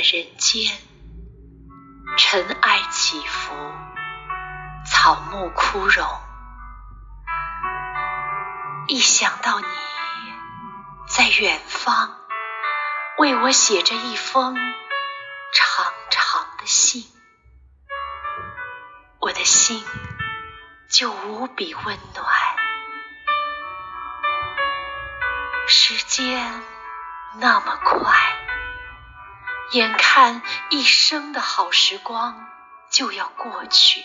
人间，尘埃起伏，草木枯荣。一想到你在远方为我写着一封长长的信，我的心就无比温暖。时间那么快，眼看一生的好时光就要过去，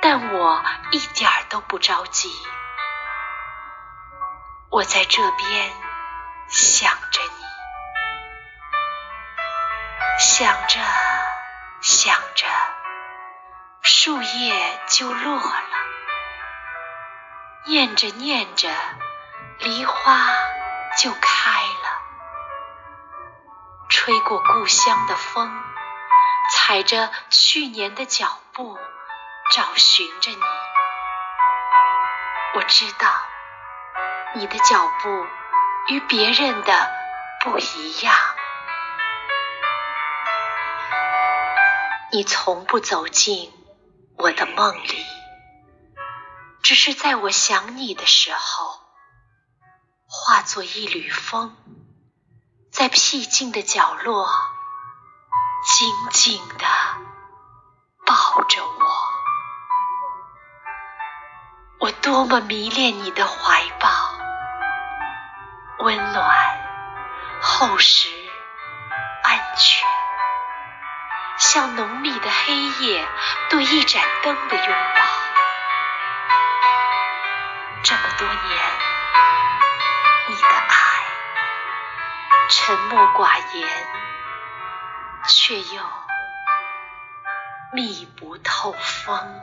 但我一点儿都不着急。我在这边想着你，想着想着，树叶就落了；念着念着，梨花就开了。吹过故乡的风，踩着去年的脚步，找寻着你。我知道。你的脚步与别人的不一样，你从不走进我的梦里，只是在我想你的时候，化作一缕风，在僻静的角落紧紧的抱着我。我多么迷恋你的怀抱！温暖、厚实、安全，像浓密的黑夜对一盏灯的拥抱。这么多年，沉默寡言，却又密不透风。